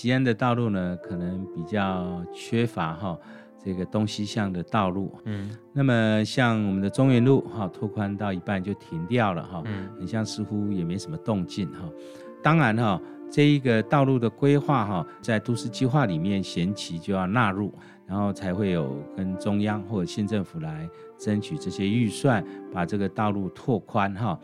吉安的道路呢，可能比较缺乏哈这个东西向的道路。嗯，那么像我们的中原路哈，拓宽到一半就停掉了哈，嗯，很像似乎也没什么动静哈。当然哈，这一个道路的规划哈，在都市计划里面，前期就要纳入，然后才会有跟中央或者县政府来争取这些预算，把这个道路拓宽哈。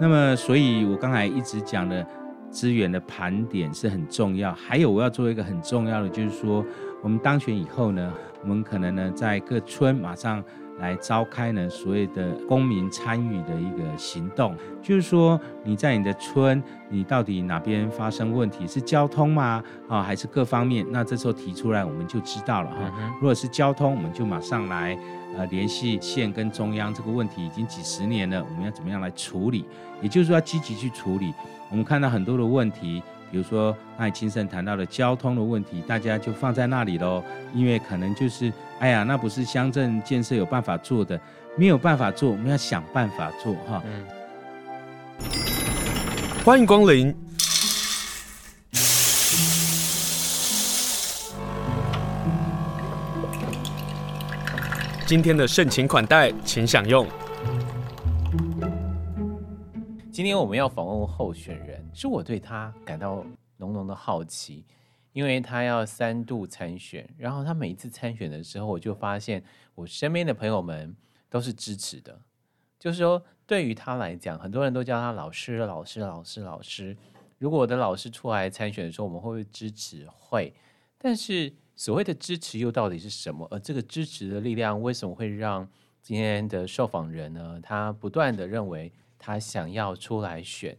那么，所以我刚才一直讲的资源的盘点是很重要。还有，我要做一个很重要的，就是说，我们当选以后呢，我们可能呢，在各村马上。来召开呢所谓的公民参与的一个行动，就是说你在你的村，你到底哪边发生问题？是交通吗？啊，还是各方面？那这时候提出来，我们就知道了哈。如果是交通，我们就马上来呃联系县跟中央。这个问题已经几十年了，我们要怎么样来处理？也就是说要积极去处理。我们看到很多的问题。比如说，刚才清盛谈到的交通的问题，大家就放在那里喽，因为可能就是，哎呀，那不是乡镇建设有办法做的，没有办法做，我们要想办法做哈。嗯。欢迎光临。今天的盛情款待，请享用。今天我们要访问候选人，是我对他感到浓浓的好奇，因为他要三度参选，然后他每一次参选的时候，我就发现我身边的朋友们都是支持的，就是说对于他来讲，很多人都叫他老师、老师、老师、老师。如果我的老师出来参选的时候，我们会不会支持？会。但是所谓的支持又到底是什么？而这个支持的力量为什么会让今天的受访人呢？他不断的认为。他想要出来选，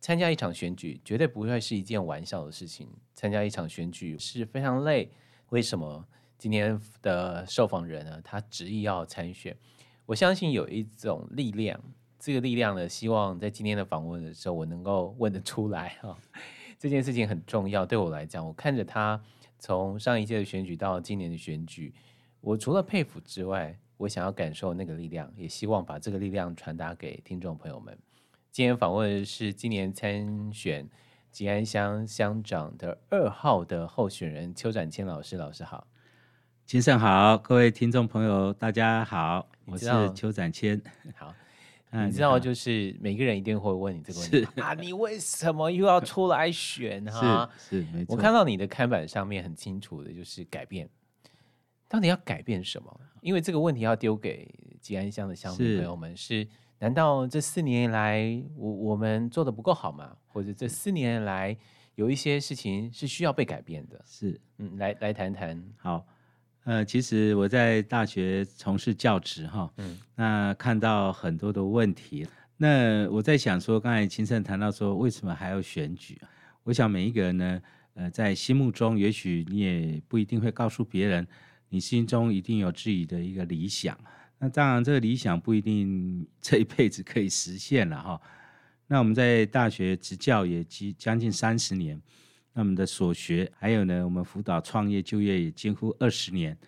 参加一场选举，绝对不会是一件玩笑的事情。参加一场选举是非常累。为什么今天的受访人呢？他执意要参选，我相信有一种力量，这个力量呢，希望在今天的访问的时候，我能够问得出来哈。这件事情很重要，对我来讲，我看着他从上一届的选举到今年的选举，我除了佩服之外，我想要感受那个力量，也希望把这个力量传达给听众朋友们。今天访问的是今年参选吉安乡乡长的二号的候选人邱展谦老师。老师好，先生好，各位听众朋友大家好，我是邱展谦。好，你知道就是每个人一定会问你这个问题啊，你为什么又要出来选哈？是，是没错。我看到你的看板上面很清楚的就是改变。到底要改变什么？因为这个问题要丢给吉安乡的乡民朋友们是：是难道这四年来我我们做的不够好吗？或者这四年来有一些事情是需要被改变的？是，嗯，来来谈谈。好，呃，其实我在大学从事教职哈，嗯，那看到很多的问题，那我在想说，刚才清盛谈到说，为什么还要选举？我想每一个人呢，呃，在心目中，也许你也不一定会告诉别人。你心中一定有自己的一个理想，那当然这个理想不一定这一辈子可以实现了哈。那我们在大学执教也几将近三十年，那我们的所学还有呢，我们辅导创业就业也近乎二十年。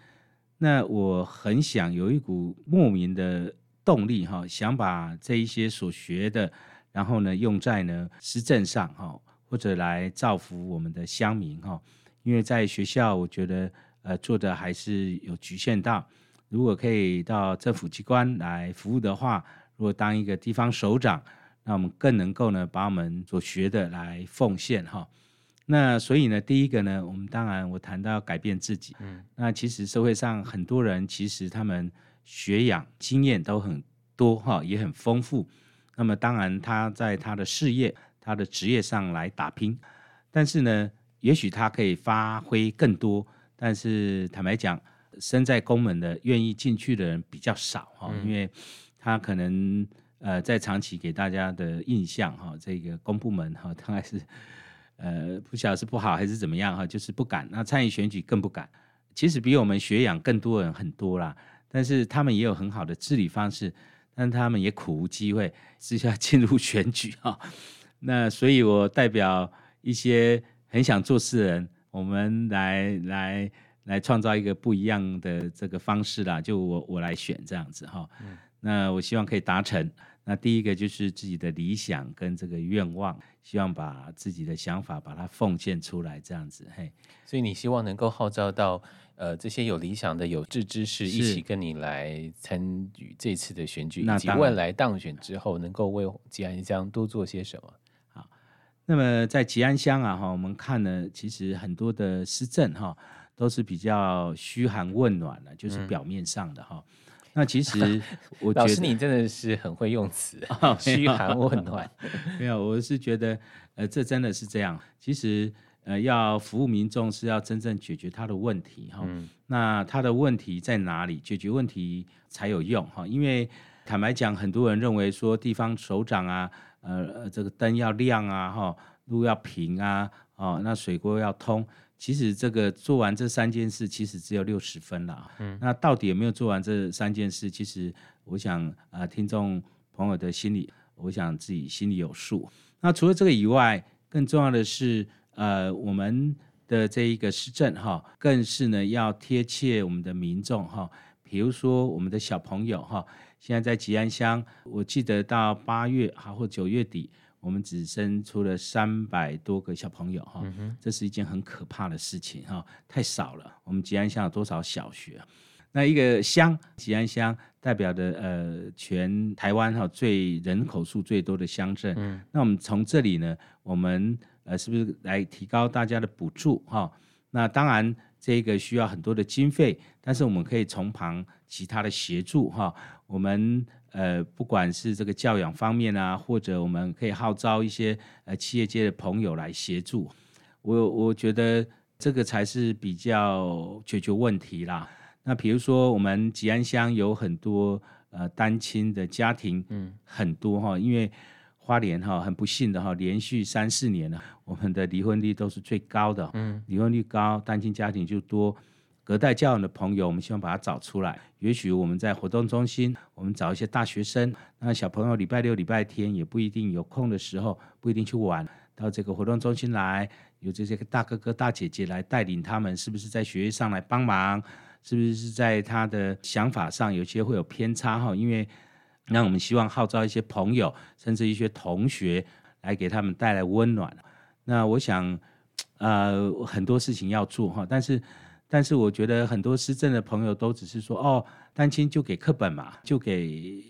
那我很想有一股莫名的动力哈，想把这一些所学的，然后呢用在呢施政上哈，或者来造福我们的乡民哈。因为在学校，我觉得。呃，做的还是有局限到，如果可以到政府机关来服务的话，如果当一个地方首长，那我们更能够呢，把我们所学的来奉献哈。那所以呢，第一个呢，我们当然我谈到改变自己，嗯，那其实社会上很多人其实他们学养经验都很多哈，也很丰富。那么当然他在他的事业、他的职业上来打拼，但是呢，也许他可以发挥更多。但是坦白讲，身在公门的愿意进去的人比较少哈，嗯、因为他可能呃在长期给大家的印象哈，这个公部门哈，大概是呃不晓得是不好还是怎么样哈，就是不敢。那参与选举更不敢。其实比我们学养更多人很多啦，但是他们也有很好的治理方式，但他们也苦无机会，直接进入选举哈。那所以我代表一些很想做事的人。我们来来来创造一个不一样的这个方式啦，就我我来选这样子哈。嗯、那我希望可以达成。那第一个就是自己的理想跟这个愿望，希望把自己的想法把它奉献出来，这样子。嘿，所以你希望能够号召到呃这些有理想的有志之士一起跟你来参与这次的选举，以及未来当选之后能够为吉安乡多做些什么。好，那么在吉安乡啊哈，我们看呢，其实很多的施政哈都是比较嘘寒问暖的，就是表面上的哈。嗯那其实 我觉得，老师你真的是很会用词，嘘寒问暖。没有，我是觉得，呃，这真的是这样。其实，呃，要服务民众是要真正解决他的问题哈。嗯、那他的问题在哪里？解决问题才有用哈。因为坦白讲，很多人认为说地方首长啊，呃，这个灯要亮啊，哈，路要平啊，哦，那水沟要通。其实这个做完这三件事，其实只有六十分了。嗯，那到底有没有做完这三件事？其实我想啊、呃，听众朋友的心里，我想自己心里有数。那除了这个以外，更重要的是，呃，我们的这一个市政哈，更是呢要贴切我们的民众哈。比如说我们的小朋友哈，现在在吉安乡，我记得到八月哈或九月底。我们只生出了三百多个小朋友哈，这是一件很可怕的事情哈，太少了。我们吉安乡有多少小学？那一个乡，吉安乡代表的呃全台湾哈最人口数最多的乡镇。那我们从这里呢，我们呃是不是来提高大家的补助哈？那当然这个需要很多的经费，但是我们可以从旁其他的协助哈，我们。呃，不管是这个教养方面啊，或者我们可以号召一些呃企业界的朋友来协助，我我觉得这个才是比较解决问题啦。那比如说我们吉安乡有很多呃单亲的家庭，嗯，很多哈，因为花莲哈很不幸的哈，连续三四年了，我们的离婚率都是最高的，嗯，离婚率高，单亲家庭就多。隔代教养的朋友，我们希望把它找出来。也许我们在活动中心，我们找一些大学生，那小朋友礼拜六、礼拜天也不一定有空的时候，不一定去玩，到这个活动中心来，有这些大哥哥、大姐姐来带领他们，是不是在学业上来帮忙？是不是是在他的想法上有些会有偏差哈？因为那我们希望号召一些朋友，甚至一些同学来给他们带来温暖。那我想，呃，很多事情要做哈，但是。但是我觉得很多施政的朋友都只是说哦，单亲就给课本嘛，就给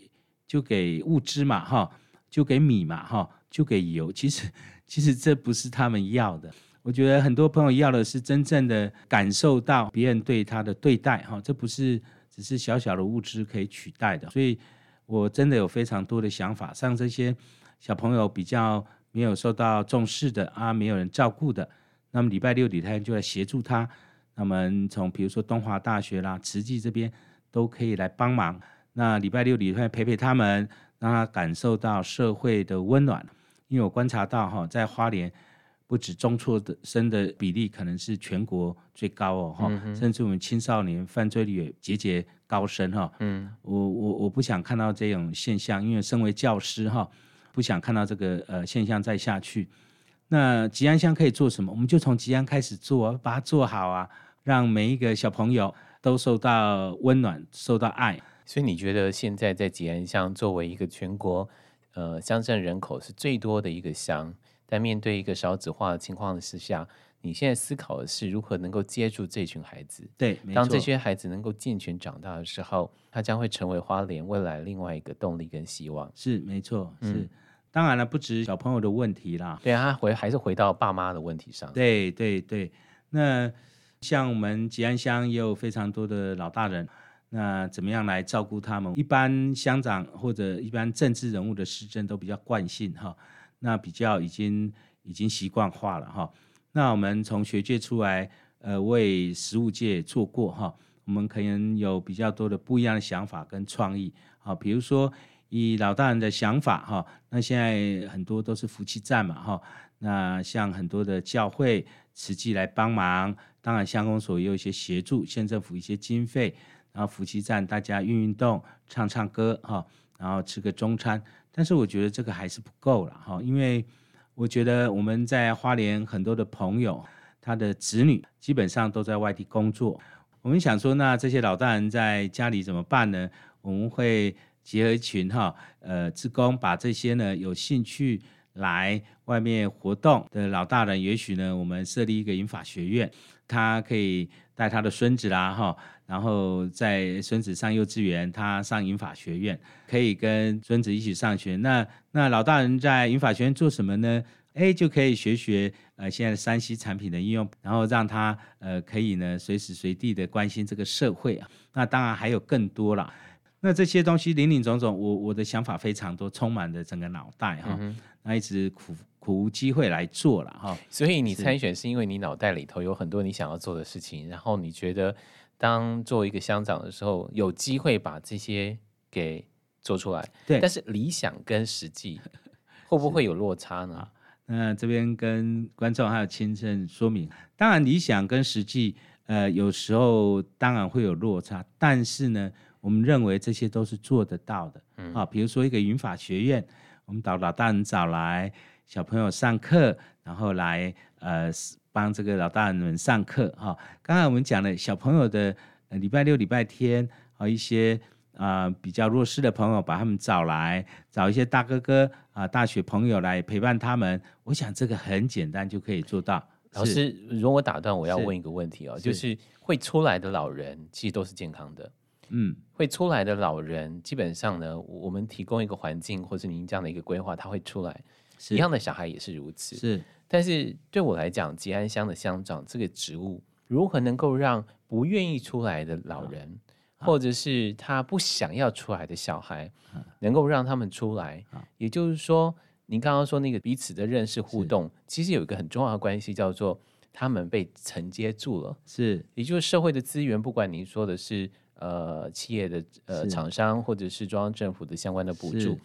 就给物资嘛，哈，就给米嘛，哈，就给油。其实其实这不是他们要的。我觉得很多朋友要的是真正的感受到别人对他的对待，哈，这不是只是小小的物资可以取代的。所以我真的有非常多的想法，像这些小朋友比较没有受到重视的啊，没有人照顾的，那么礼拜六礼拜天就来协助他。那么从比如说东华大学啦、慈济这边都可以来帮忙。那礼拜六礼拜天陪陪他们，让他感受到社会的温暖。因为我观察到哈，在花莲不止中辍的生的比例可能是全国最高哦哈，甚至我们青少年犯罪率也节节高升哈。嗯，我我我不想看到这种现象，因为身为教师哈，不想看到这个呃现象再下去。那吉安乡可以做什么？我们就从吉安开始做，把它做好啊，让每一个小朋友都受到温暖，受到爱。所以你觉得现在在吉安乡作为一个全国呃乡镇人口是最多的一个乡，但面对一个少子化的情况之下，你现在思考的是如何能够接住这群孩子？对，当这些孩子能够健全长大的时候，他将会成为花莲未来另外一个动力跟希望。是，没错，是。嗯当然了，不止小朋友的问题啦。对啊，他回还是回到爸妈的问题上。对对对，那像我们吉安乡也有非常多的老大人，那怎么样来照顾他们？一般乡长或者一般政治人物的施政都比较惯性哈，那比较已经已经习惯化了哈。那我们从学界出来，呃，为实务界做过哈，我们可能有比较多的不一样的想法跟创意啊，比如说。以老大人的想法哈，那现在很多都是夫妻站嘛哈，那像很多的教会慈济来帮忙，当然乡公所也有一些协助，县政府一些经费，然后夫妻站大家运运动、唱唱歌哈，然后吃个中餐，但是我觉得这个还是不够了哈，因为我觉得我们在花莲很多的朋友，他的子女基本上都在外地工作，我们想说，那这些老大人在家里怎么办呢？我们会。结合群哈呃职工，把这些呢有兴趣来外面活动的老大人，也许呢我们设立一个银法学院，他可以带他的孙子啦哈，然后在孙子上幼稚园，他上银法学院，可以跟孙子一起上学。那那老大人在银法学院做什么呢？哎，就可以学学呃现在的 3C 产品的应用，然后让他呃可以呢随时随地的关心这个社会啊。那当然还有更多了。那这些东西林林总总，我我的想法非常多，充满了整个脑袋哈。那一直苦苦无机会来做了哈。所以你参选是因为你脑袋里头有很多你想要做的事情，然后你觉得当做一个乡长的时候，有机会把这些给做出来。对。但是理想跟实际 会不会有落差呢？那这边跟观众还有亲身说明，当然理想跟实际，呃，有时候当然会有落差，但是呢。我们认为这些都是做得到的，嗯、啊，比如说一个云法学院，我们把老大人找来，小朋友上课，然后来呃帮这个老大人们上课哈、啊。刚才我们讲了小朋友的、呃、礼拜六、礼拜天，和、啊、一些啊、呃、比较弱势的朋友，把他们找来，找一些大哥哥啊、大学朋友来陪伴他们。我想这个很简单就可以做到。老师，如果我打断，我要问一个问题哦，就是会出来的老人其实都是健康的。嗯，会出来的老人基本上呢，我们提供一个环境，或是您这样的一个规划，他会出来。一样的小孩也是如此。是，但是对我来讲，吉安乡的乡长这个职务，如何能够让不愿意出来的老人，或者是他不想要出来的小孩，能够让他们出来？也就是说，您刚刚说那个彼此的认识互动，其实有一个很重要的关系，叫做他们被承接住了。是，也就是社会的资源，不管您说的是。呃，企业的呃厂商或者是中央政府的相关的补助，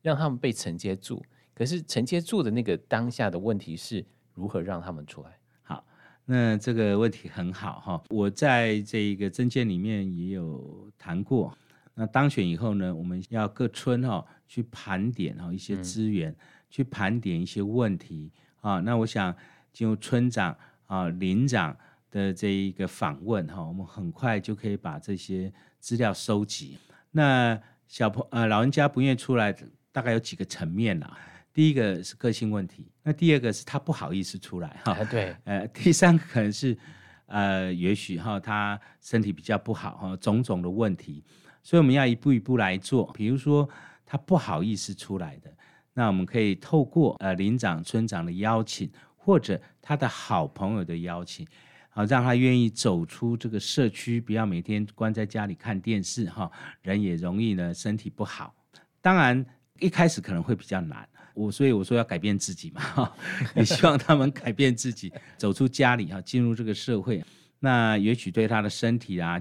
让他们被承接住。可是承接住的那个当下的问题是如何让他们出来？好，那这个问题很好哈。我在这一个证件里面也有谈过。那当选以后呢，我们要各村哈去盘点哈一些资源，嗯、去盘点一些问题啊。那我想进入村长啊、邻长。的这一个访问哈，我们很快就可以把这些资料收集。那小朋呃老人家不愿意出来，大概有几个层面啦。第一个是个性问题，那第二个是他不好意思出来哈。对，呃，第三个可能是呃，也许哈他身体比较不好哈，种种的问题，所以我们要一步一步来做。比如说他不好意思出来的，那我们可以透过呃邻长、村长的邀请，或者他的好朋友的邀请。好，让他愿意走出这个社区，不要每天关在家里看电视哈，人也容易呢身体不好。当然一开始可能会比较难，我所以我说要改变自己嘛，哈，也希望他们改变自己，走出家里哈，进入这个社会，那也许对他的身体啊，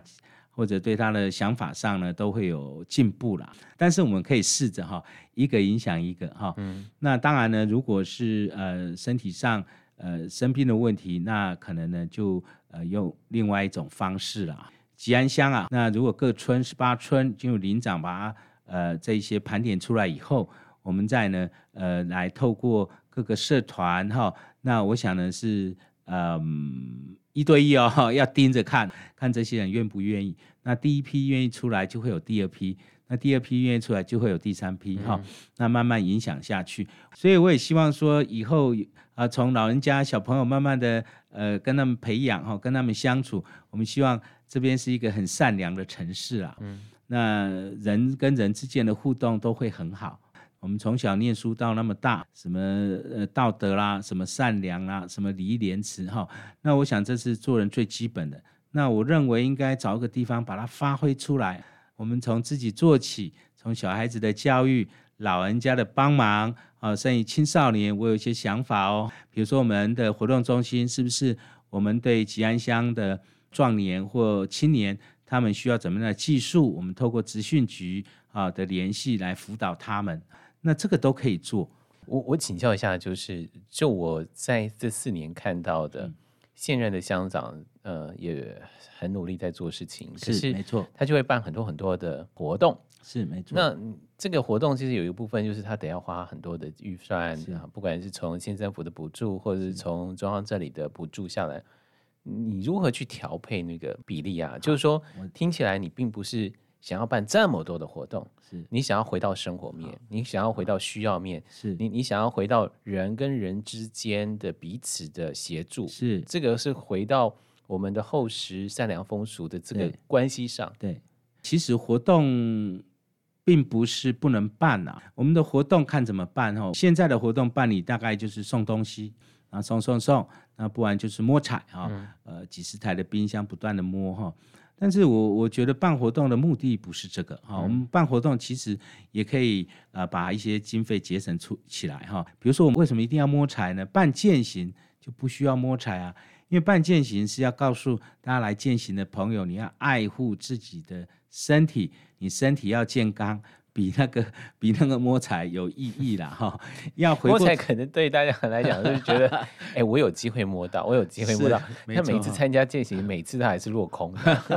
或者对他的想法上呢，都会有进步啦。但是我们可以试着哈，一个影响一个哈。嗯。那当然呢，如果是呃身体上。呃，生病的问题，那可能呢就呃用另外一种方式了。吉安乡啊，那如果各村十八村进入领长把呃这一些盘点出来以后，我们再呢呃来透过各个社团哈，那我想呢是嗯、一对一哦，要盯着看看这些人愿不愿意。那第一批愿意出来，就会有第二批。那第二批愿意出来，就会有第三批哈、嗯。那慢慢影响下去，所以我也希望说，以后啊，从老人家、小朋友慢慢的呃跟他们培养哈，跟他们相处，我们希望这边是一个很善良的城市啊。嗯。那人跟人之间的互动都会很好。我们从小念书到那么大，什么呃道德啦，什么善良啦，什么礼义廉耻哈。那我想这是做人最基本的。那我认为应该找一个地方把它发挥出来。我们从自己做起，从小孩子的教育、老人家的帮忙啊，甚至青少年，我有一些想法哦。比如说，我们的活动中心是不是我们对吉安乡的壮年或青年，他们需要怎么样的技术？我们透过职训局啊的联系来辅导他们，那这个都可以做。我我请教一下，就是就我在这四年看到的。嗯现任的乡长，呃，也很努力在做事情，是，是没错，他就会办很多很多的活动，是没错。那这个活动其实有一部分就是他得要花很多的预算啊，不管是从县政府的补助，或者是从中央这里的补助下来，你如何去调配那个比例啊？就是说，听起来你并不是想要办这么多的活动，是你想要回到生活面，你想要回到需要面，是你你想要回到人跟人之间的彼此的协助，是这个是回到我们的厚实善良风俗的这个关系上。对，其实活动并不是不能办啊，我们的活动看怎么办哦。现在的活动办理大概就是送东西啊，送送送，那不然就是摸彩啊，嗯、呃，几十台的冰箱不断的摸哈。但是我我觉得办活动的目的不是这个哈，我们办活动其实也可以呃把一些经费节省出起来哈。比如说我们为什么一定要摸彩呢？办践行就不需要摸彩啊，因为办践行是要告诉大家来践行的朋友，你要爱护自己的身体，你身体要健康。比那个 比那个摸彩有意义啦哈，要回摸彩可能对大家来讲就是觉得，哎、欸，我有机会摸到，我有机会摸到。他每次参加践行，每次他还是落空。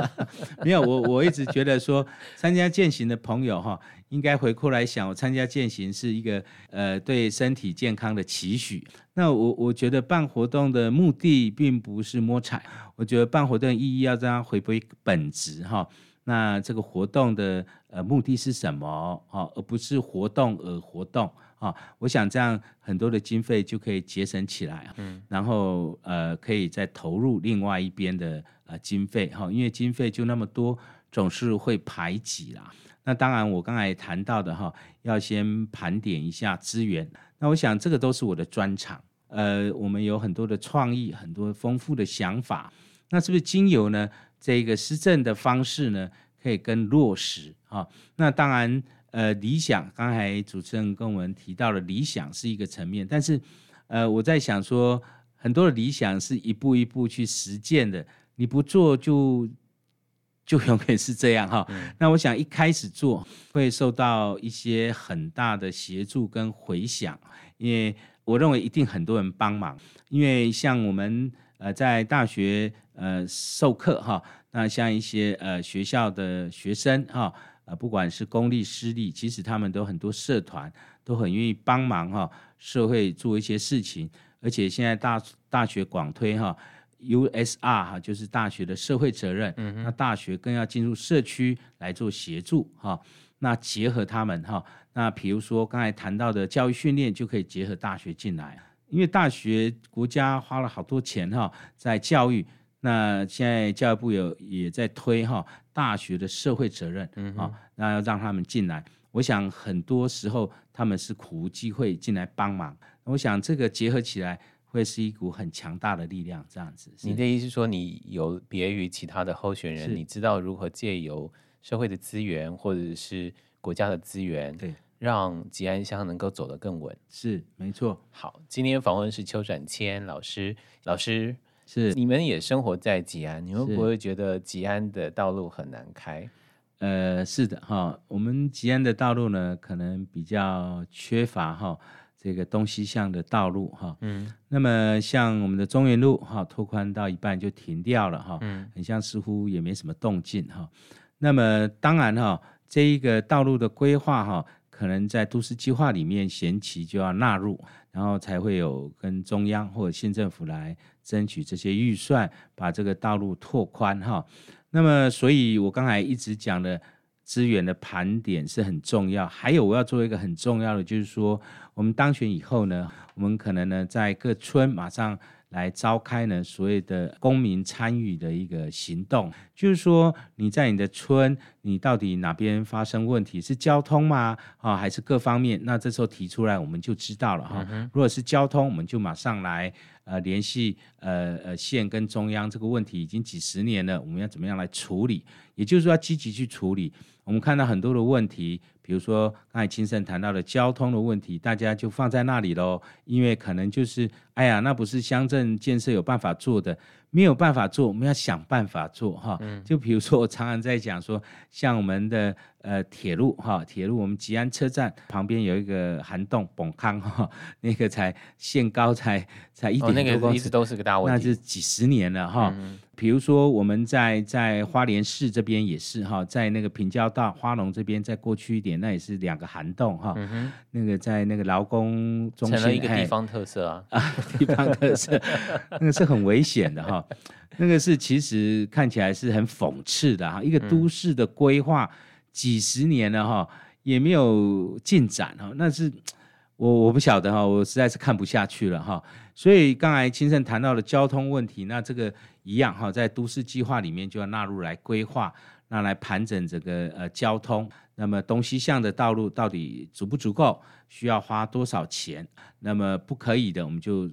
没有，我我一直觉得说，参加践行的朋友哈，应该回过来想，我参加践行是一个呃对身体健康的期许。那我我觉得办活动的目的并不是摸彩，我觉得办活动意义要让它回归本质哈。那这个活动的呃目的是什么？哦，而不是活动而活动啊！我想这样很多的经费就可以节省起来，嗯，然后呃可以再投入另外一边的呃经费哈，因为经费就那么多，总是会排挤啦。那当然，我刚才谈到的哈，要先盘点一下资源。那我想这个都是我的专长，呃，我们有很多的创意，很多丰富的想法。那是不是精油呢？这个施政的方式呢，可以更落实啊。那当然，呃，理想刚才主持人跟我们提到了理想是一个层面，但是，呃，我在想说，很多的理想是一步一步去实践的，你不做就就永远是这样哈。嗯、那我想一开始做会受到一些很大的协助跟回响，因为我认为一定很多人帮忙，因为像我们。呃，在大学呃授课哈，那像一些呃学校的学生哈，呃不管是公立私立，其实他们都很多社团都很愿意帮忙哈，社会做一些事情，而且现在大大学广推哈，USR 哈就是大学的社会责任，那大学更要进入社区来做协助哈，那结合他们哈，那比如说刚才谈到的教育训练就可以结合大学进来。因为大学国家花了好多钱哈，在教育，那现在教育部有也在推哈大学的社会责任，嗯啊，那要让他们进来。我想很多时候他们是苦无机会进来帮忙，我想这个结合起来会是一股很强大的力量。这样子，你的意思是说，你有别于其他的候选人，你知道如何借由社会的资源或者是国家的资源，对。让吉安乡能够走得更稳，是没错。好，今天访问是邱展谦老师，老师是你们也生活在吉安，你们不会觉得吉安的道路很难开？呃，是的哈，我们吉安的道路呢，可能比较缺乏哈这个东西向的道路哈。嗯，那么像我们的中原路哈，拓宽到一半就停掉了哈，嗯，很像似乎也没什么动静哈。那么当然哈，这一个道路的规划哈。可能在都市计划里面，前期就要纳入，然后才会有跟中央或者县政府来争取这些预算，把这个道路拓宽哈。那么，所以我刚才一直讲的资源的盘点是很重要。还有，我要做一个很重要的，就是说，我们当选以后呢，我们可能呢在各村马上。来召开呢所谓的公民参与的一个行动，就是说你在你的村，你到底哪边发生问题？是交通吗？啊，还是各方面？那这时候提出来，我们就知道了哈。嗯、如果是交通，我们就马上来呃联系呃呃县跟中央，这个问题已经几十年了，我们要怎么样来处理？也就是说要积极去处理。我们看到很多的问题。比如说刚才清盛谈到的交通的问题，大家就放在那里喽，因为可能就是，哎呀，那不是乡镇建设有办法做的，没有办法做，我们要想办法做哈。嗯、就比如说我常常在讲说，像我们的呃铁路哈，铁路我们吉安车站旁边有一个涵洞崩坑哈，那个才限高才才一点多公尺，哦，那个一直都是个大问题，那是几十年了哈。嗯比如说我们在在花莲市这边也是哈，在那个平交道花龙这边再过去一点，那也是两个涵洞哈。嗯、那个在那个劳工中心，成了一个地方特色啊，啊 地方特色，那个是很危险的哈。那个是其实看起来是很讽刺的哈，一个都市的规划几十年了哈，也没有进展哈，那是我我不晓得哈，我实在是看不下去了哈。所以刚才清盛谈到了交通问题，那这个一样哈，在都市计划里面就要纳入来规划，那来盘整这个呃交通。那么东西向的道路到底足不足够？需要花多少钱？那么不可以的，我们就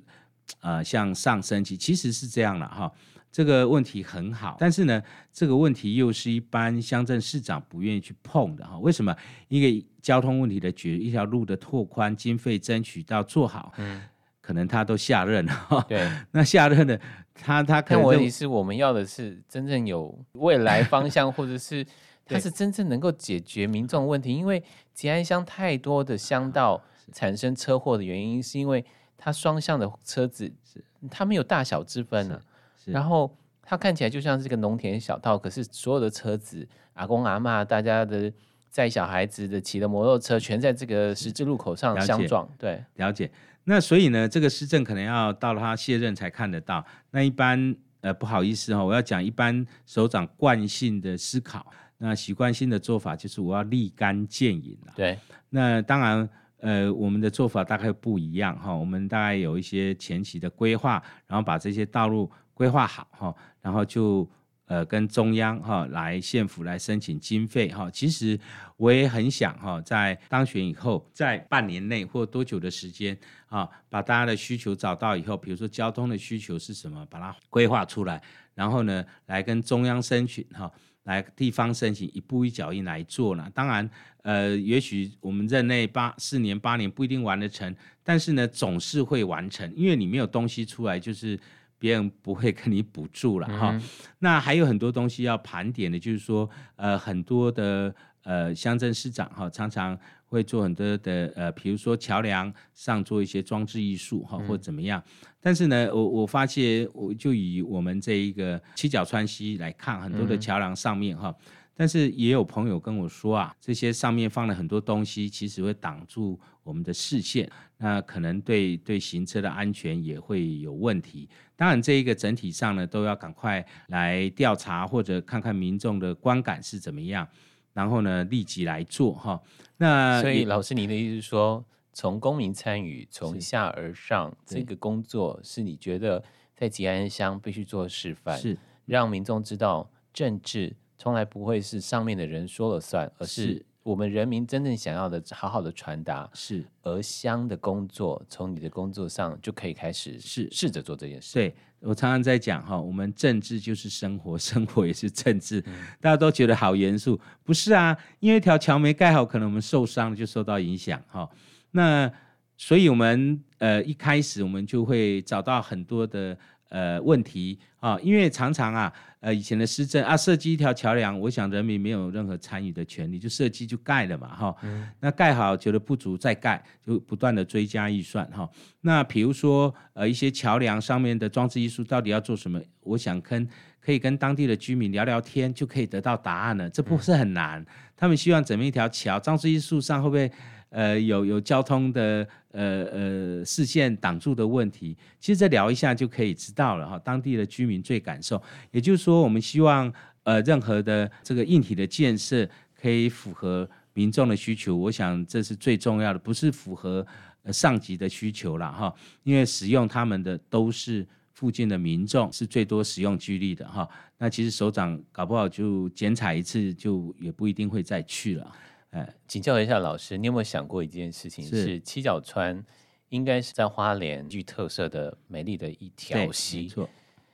呃向上升级。其实是这样了哈，这个问题很好，但是呢，这个问题又是一般乡镇市长不愿意去碰的哈。为什么？一个交通问题的解决，一条路的拓宽，经费争取到做好，嗯。可能他都下任了，对，那下任的他他可能问题是我们要的是真正有未来方向，或者是 他是真正能够解决民众问题。因为吉安乡太多的乡道产生车祸的原因，是因为它双向的车子是它没有大小之分了，然后它看起来就像是个农田小道，可是所有的车子阿公阿妈，大家的载小孩子的骑的摩托车，全在这个十字路口上相撞，对，了解。那所以呢，这个施政可能要到了他卸任才看得到。那一般呃不好意思哈、哦，我要讲一般首长惯性的思考，那习惯性的做法就是我要立竿见影了。对，那当然呃我们的做法大概不一样哈，我们大概有一些前期的规划，然后把这些道路规划好哈，然后就。呃，跟中央哈来县府来申请经费哈，其实我也很想哈，在当选以后，在半年内或多久的时间啊，把大家的需求找到以后，比如说交通的需求是什么，把它规划出来，然后呢，来跟中央申请哈，来地方申请，一步一脚印来做呢。当然，呃，也许我们任内八四年八年不一定完得成，但是呢，总是会完成，因为你没有东西出来，就是。别人不会跟你补助了哈，嗯、那还有很多东西要盘点的，就是说，呃，很多的呃乡镇市长哈，常常会做很多的呃，比如说桥梁上做一些装置艺术哈，或怎么样。嗯、但是呢，我我发现，我就以我们这一个七角川西来看，很多的桥梁上面哈。嗯但是也有朋友跟我说啊，这些上面放了很多东西，其实会挡住我们的视线，那可能对对行车的安全也会有问题。当然，这一个整体上呢，都要赶快来调查或者看看民众的观感是怎么样，然后呢，立即来做哈。那所以老师，你的意思是说，从公民参与，从下而上这个工作，是你觉得在吉安乡必须做示范，是让民众知道政治。从来不会是上面的人说了算，而是我们人民真正想要的，好好的传达。是，而乡的工作，从你的工作上就可以开始，是试着做这件事。对，我常常在讲哈，我们政治就是生活，生活也是政治。嗯、大家都觉得好严肃，不是啊？因为一条桥没盖好，可能我们受伤就受到影响哈。那所以我们呃一开始我们就会找到很多的。呃，问题啊，因为常常啊，呃，以前的施政啊，设计一条桥梁，我想人民没有任何参与的权利，就设计就盖了嘛，哈。嗯。那盖好觉得不足再盖，就不断的追加预算，哈。那比如说，呃，一些桥梁上面的装置艺术到底要做什么？我想跟可以跟当地的居民聊聊天，就可以得到答案了。这不是很难。嗯。他们希望怎么一条桥，装置艺术上会不会？呃，有有交通的呃呃视线挡住的问题，其实再聊一下就可以知道了哈。当地的居民最感受，也就是说，我们希望呃任何的这个硬体的建设可以符合民众的需求，我想这是最重要的，不是符合上级的需求了哈。因为使用他们的都是附近的民众，是最多使用居力的哈。那其实首长搞不好就剪彩一次，就也不一定会再去了。哎，请教一下老师，你有没有想过一件事情？是，是七角川应该是在花莲具特色的美丽的一条溪，没错。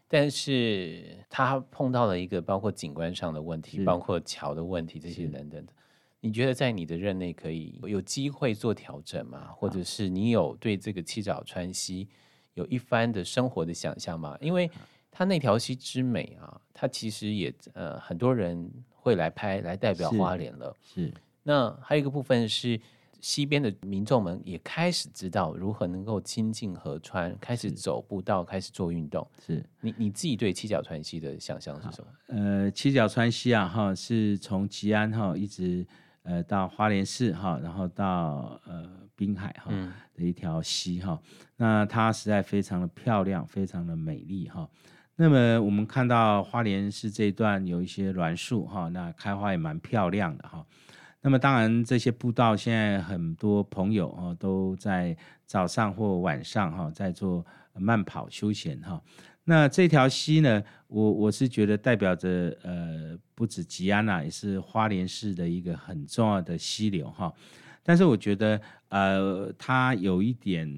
但是它碰到了一个包括景观上的问题，包括桥的问题这些等等的。你觉得在你的任内可以有机会做调整吗？或者是你有对这个七角川溪有一番的生活的想象吗？因为它那条溪之美啊，它其实也呃很多人会来拍来代表花莲了，是。是那还有一个部分是，西边的民众们也开始知道如何能够亲近河川，开始走步道，开始做运动。是你你自己对七角川溪的想象是什么？呃，七角川溪啊，哈，是从吉安哈一直呃到花莲市哈，然后到呃滨海哈的一条溪哈。嗯、那它实在非常的漂亮，非常的美丽哈。那么我们看到花莲市这一段有一些栾树哈，那开花也蛮漂亮的哈。那么当然这些步道现在很多朋友哈都在早上或晚上哈在做慢跑休闲哈。那这条溪呢，我我是觉得代表着呃不止吉安娜，也是花莲市的一个很重要的溪流哈。但是我觉得，呃，它有一点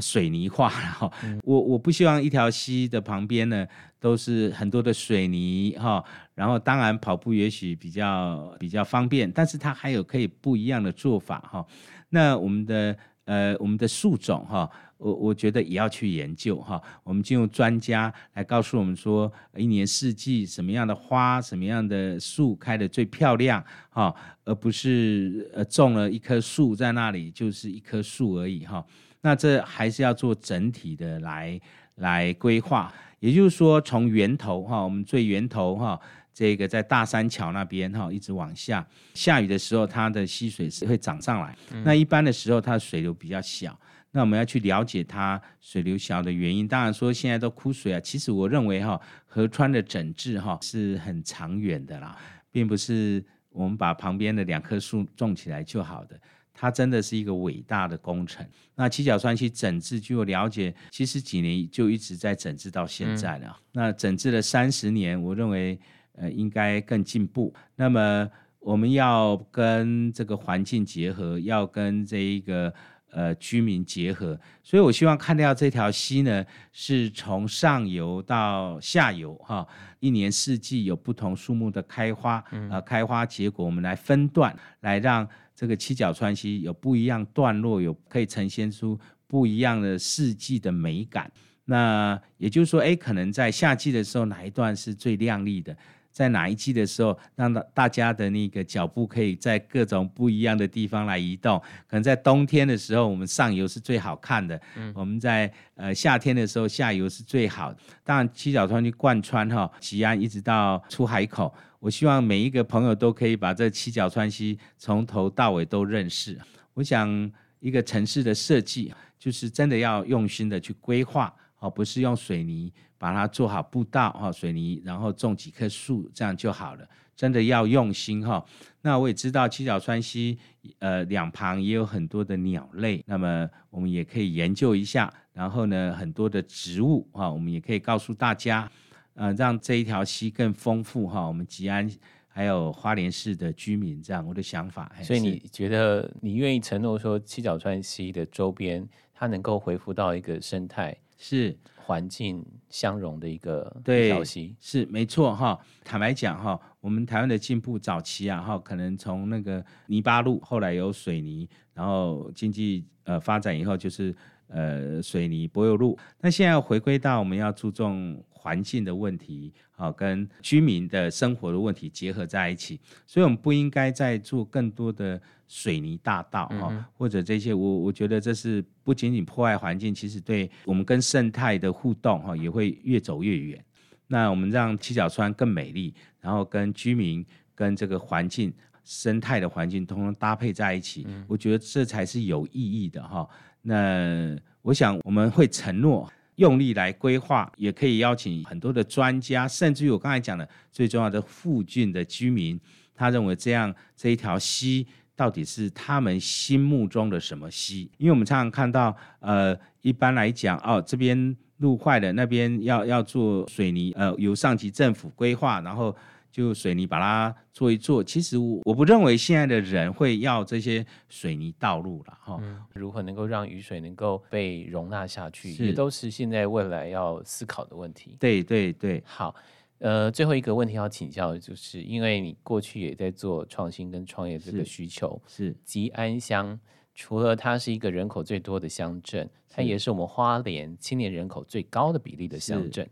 水泥化了哈。我我不希望一条溪的旁边呢都是很多的水泥哈。然后当然跑步也许比较比较方便，但是它还有可以不一样的做法哈。那我们的呃我们的树种哈。我我觉得也要去研究哈，我们就用专家来告诉我们说，一年四季什么样的花、什么样的树开的最漂亮哈，而不是呃种了一棵树在那里就是一棵树而已哈。那这还是要做整体的来来规划，也就是说从源头哈，我们最源头哈，这个在大山桥那边哈，一直往下，下雨的时候它的溪水是会涨上来，那一般的时候它的水流比较小。那我们要去了解它水流小的原因。当然说现在都枯水啊，其实我认为哈，河川的整治哈是很长远的啦，并不是我们把旁边的两棵树种起来就好的。它真的是一个伟大的工程。那七角川溪整治，据我了解，其实几年就一直在整治到现在了。嗯、那整治了三十年，我认为呃应该更进步。那么我们要跟这个环境结合，要跟这一个。呃，居民结合，所以我希望看到这条溪呢，是从上游到下游哈，一年四季有不同树木的开花，呃，开花结果，我们来分段，来让这个七角川溪有不一样段落，有可以呈现出不一样的四季的美感。那也就是说，哎，可能在夏季的时候，哪一段是最亮丽的？在哪一季的时候，让大大家的那个脚步可以在各种不一样的地方来移动。可能在冬天的时候，我们上游是最好看的；嗯、我们在呃夏天的时候，下游是最好的。当然，七角川去贯穿哈吉安一直到出海口，我希望每一个朋友都可以把这七角川溪从头到尾都认识。我想，一个城市的设计就是真的要用心的去规划，而不是用水泥。把它做好步道哈，水泥，然后种几棵树，这样就好了。真的要用心哈。那我也知道七角川溪，呃，两旁也有很多的鸟类，那么我们也可以研究一下。然后呢，很多的植物哈，我们也可以告诉大家，呃，让这一条溪更丰富哈。我们吉安还有花莲市的居民，这样我的想法。所以你觉得你愿意承诺说七角川溪的周边，它能够恢复到一个生态？是。环境相容的一个对，小溪是没错哈。坦白讲哈，我们台湾的进步早期啊哈，可能从那个泥巴路，后来有水泥，然后经济呃发展以后就是呃水泥柏油路。那现在回归到我们要注重环境的问题，啊跟居民的生活的问题结合在一起，所以我们不应该再做更多的。水泥大道哈，或者这些，我我觉得这是不仅仅破坏环境，其实对我们跟生态的互动哈，也会越走越远。那我们让七角川更美丽，然后跟居民、跟这个环境、生态的环境通通搭配在一起，我觉得这才是有意义的哈。那我想我们会承诺用力来规划，也可以邀请很多的专家，甚至于我刚才讲的最重要的附近的居民，他认为这样这一条溪。到底是他们心目中的什么溪？因为我们常常看到，呃，一般来讲，哦，这边路坏了，那边要要做水泥，呃，由上级政府规划，然后就水泥把它做一做。其实我我不认为现在的人会要这些水泥道路了，哈。如何能够让雨水能够被容纳下去，也都是现在未来要思考的问题。对对对，好。呃，最后一个问题要请教的就是，因为你过去也在做创新跟创业这个需求，是吉安乡，除了它是一个人口最多的乡镇，它也是我们花莲青年人口最高的比例的乡镇。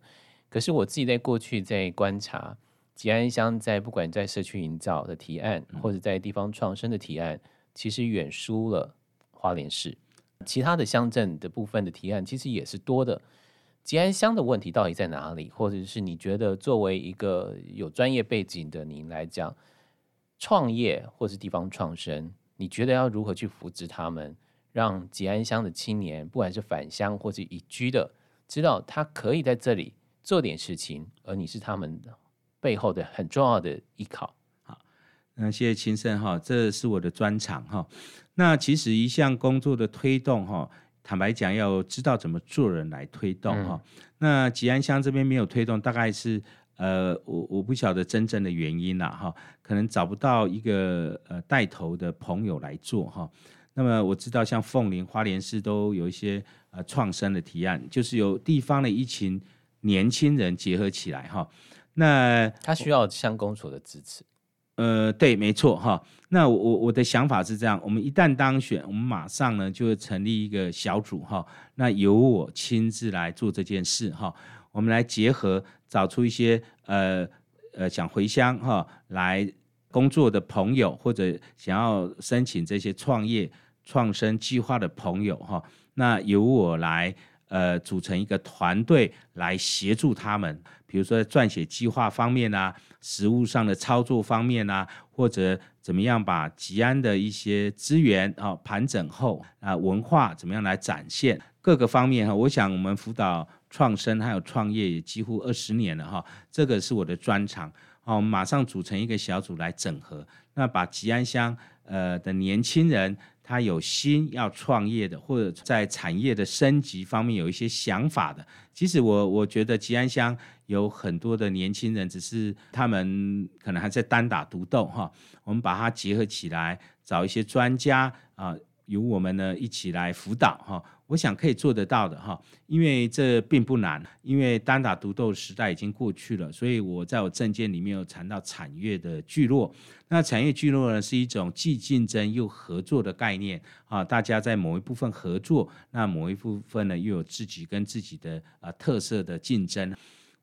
可是我自己在过去在观察，吉安乡在不管在社区营造的提案，或者在地方创生的提案，其实远输了花莲市。其他的乡镇的部分的提案，其实也是多的。吉安乡的问题到底在哪里？或者是你觉得作为一个有专业背景的您来讲，创业或是地方创生，你觉得要如何去扶植他们，让吉安乡的青年，不管是返乡或是移居的，知道他可以在这里做点事情，而你是他们背后的很重要的依靠。好，那谢谢秦生哈，这是我的专长哈。那其实一项工作的推动哈，坦白讲要知道怎么做人来推动哈。嗯、那吉安乡这边没有推动，大概是呃，我我不晓得真正的原因啦哈，可能找不到一个呃带头的朋友来做哈。那么我知道像凤林、花莲市都有一些呃创生的提案，就是由地方的一群。年轻人结合起来哈，那他需要乡公所的支持。呃，对，没错哈。那我我的想法是这样：我们一旦当选，我们马上呢就会成立一个小组哈。那由我亲自来做这件事哈。我们来结合，找出一些呃呃想回乡哈来工作的朋友，或者想要申请这些创业创生计划的朋友哈。那由我来。呃，组成一个团队来协助他们，比如说撰写计划方面啊，实务上的操作方面啊，或者怎么样把吉安的一些资源啊盘整后啊，文化怎么样来展现各个方面哈。我想我们辅导创生还有创业也几乎二十年了哈，这个是我的专长。好，马上组成一个小组来整合，那把吉安乡呃的年轻人。他有心要创业的，或者在产业的升级方面有一些想法的。其实我我觉得吉安乡有很多的年轻人，只是他们可能还在单打独斗哈。我们把它结合起来，找一些专家啊。由我们呢一起来辅导哈，我想可以做得到的哈，因为这并不难，因为单打独斗时代已经过去了，所以我在我证件里面有谈到产业的聚落。那产业聚落呢是一种既竞争又合作的概念啊，大家在某一部分合作，那某一部分呢又有自己跟自己的啊特色的竞争。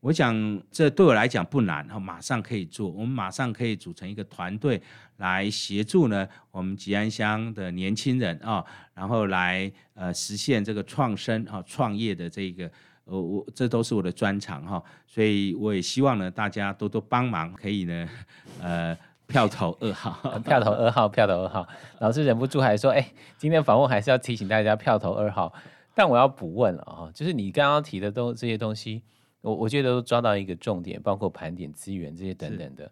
我想这对我来讲不难哈，马上可以做。我们马上可以组成一个团队来协助呢，我们吉安乡的年轻人啊，然后来呃实现这个创生啊创业的这个，我我这都是我的专长哈，所以我也希望呢大家多多帮忙，可以呢呃 票投二号，票投二号，票投二号。老师忍不住还说，哎，今天访问还是要提醒大家票投二号。但我要补问了啊，就是你刚刚提的都这些东西。我我觉得都抓到一个重点，包括盘点资源这些等等的，是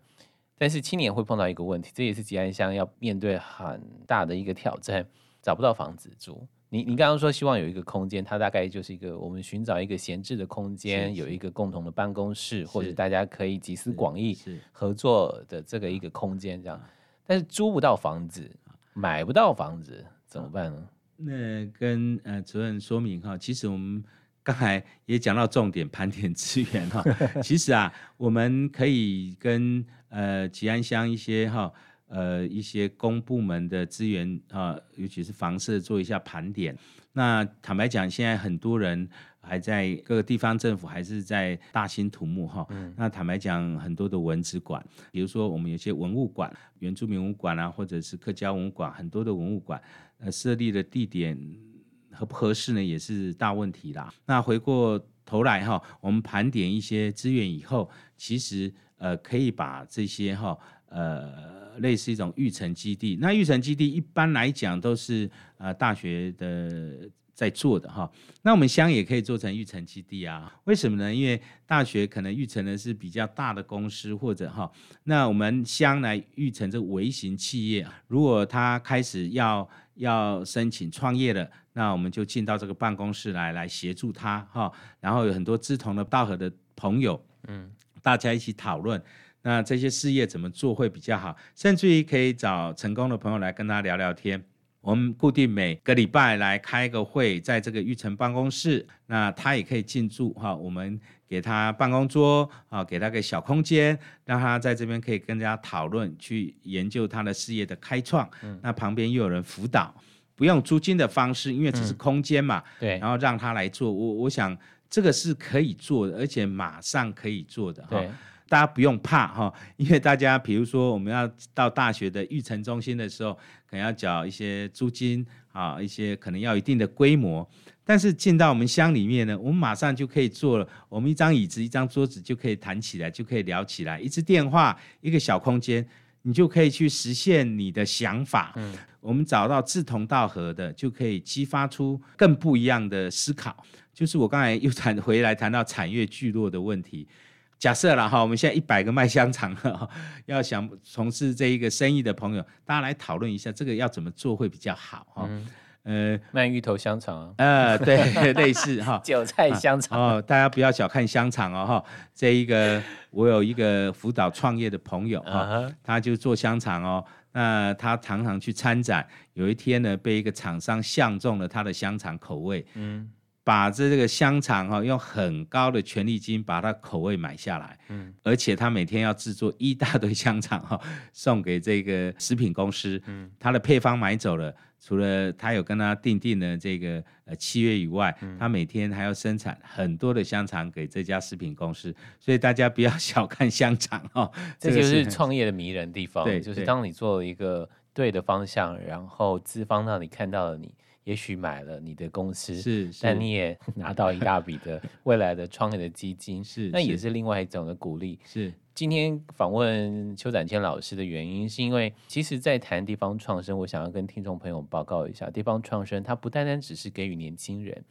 但是青年会碰到一个问题，这也是吉安乡要面对很大的一个挑战，找不到房子住。你你刚刚说希望有一个空间，它大概就是一个我们寻找一个闲置的空间，有一个共同的办公室，或者大家可以集思广益合作的这个一个空间这样。但是租不到房子，买不到房子，怎么办呢？那跟呃主任说明哈，其实我们。刚才也讲到重点盘点资源哈，其实啊，我们可以跟呃吉安乡一些哈呃一些公部门的资源啊，尤其是房舍做一下盘点。那坦白讲，现在很多人还在各个地方政府还是在大兴土木哈。嗯、那坦白讲，很多的文资馆，比如说我们有些文物馆、原住民文物馆啊，或者是客家文物馆，很多的文物馆呃设立的地点。合不合适呢，也是大问题啦。那回过头来哈，我们盘点一些资源以后，其实呃可以把这些哈呃类似一种育成基地。那育成基地一般来讲都是呃大学的在做的哈。那我们乡也可以做成育成基地啊？为什么呢？因为大学可能育成的是比较大的公司或者哈，那我们乡来育成这微型企业，如果他开始要要申请创业了。那我们就进到这个办公室来，来协助他哈，然后有很多志同道合的朋友，嗯，大家一起讨论，那这些事业怎么做会比较好，甚至于可以找成功的朋友来跟他聊聊天。我们固定每个礼拜来开个会，在这个玉成办公室，那他也可以进驻哈，我们给他办公桌啊，给他个小空间，让他在这边可以跟大家讨论，去研究他的事业的开创。嗯，那旁边又有人辅导。不用租金的方式，因为这是空间嘛，嗯、对，然后让他来做，我我想这个是可以做的，而且马上可以做的哈，对。大家不用怕哈，因为大家比如说我们要到大学的育成中心的时候，可能要缴一些租金啊，一些可能要一定的规模，但是进到我们乡里面呢，我们马上就可以做了，我们一张椅子、一张桌子就可以谈起来，就可以聊起来，一支电话，一个小空间。你就可以去实现你的想法。嗯，我们找到志同道合的，就可以激发出更不一样的思考。就是我刚才又谈回来谈到产业聚落的问题。假设了哈，我们现在一百个卖香肠的，要想从事这一个生意的朋友，大家来讨论一下，这个要怎么做会比较好哈？嗯、呃，卖芋头香肠啊，呃，对，类似哈，韭菜香肠、啊、哦，大家不要小看香肠哦哈。这一个我有一个辅导创业的朋友哈，uh huh. 他就做香肠哦，那他常常去参展，有一天呢，被一个厂商相中了他的香肠口味，嗯。把这个香肠哈，用很高的权利金把它口味买下来，嗯，而且他每天要制作一大堆香肠哈，送给这个食品公司，嗯，他的配方买走了，除了他有跟他订定的这个呃契约以外，嗯，他每天还要生产很多的香肠给这家食品公司，所以大家不要小看香肠哈，这就是创业的迷人地方，对，就是当你做了一个对的方向，然后资方让你看到了你。也许买了你的公司，是，是，但你也 拿到一大笔的 未来的创业的基金，是，那也是另外一种的鼓励。是，今天访问邱展谦老师的原因，是因为其实，在谈地方创生，我想要跟听众朋友报告一下，地方创生它不单单只是给予年轻人，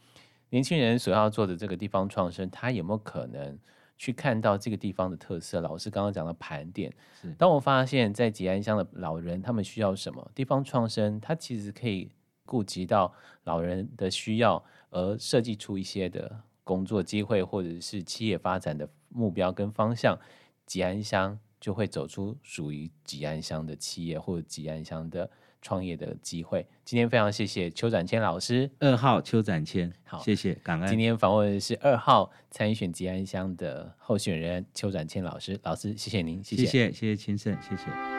年轻人所要做的这个地方创生，他有没有可能去看到这个地方的特色？老师刚刚讲的盘点，是，当我发现，在吉安乡的老人他们需要什么，地方创生它其实可以。顾及到老人的需要，而设计出一些的工作机会，或者是企业发展的目标跟方向，吉安乡就会走出属于吉安乡的企业或者吉安乡的创业的机会。今天非常谢谢邱展谦老师，二号邱展谦，好，谢谢，感恩。今天访问的是二号参选吉安乡的候选人邱展谦老师，老师谢谢您，谢谢，谢谢，谢谢清盛，谢谢。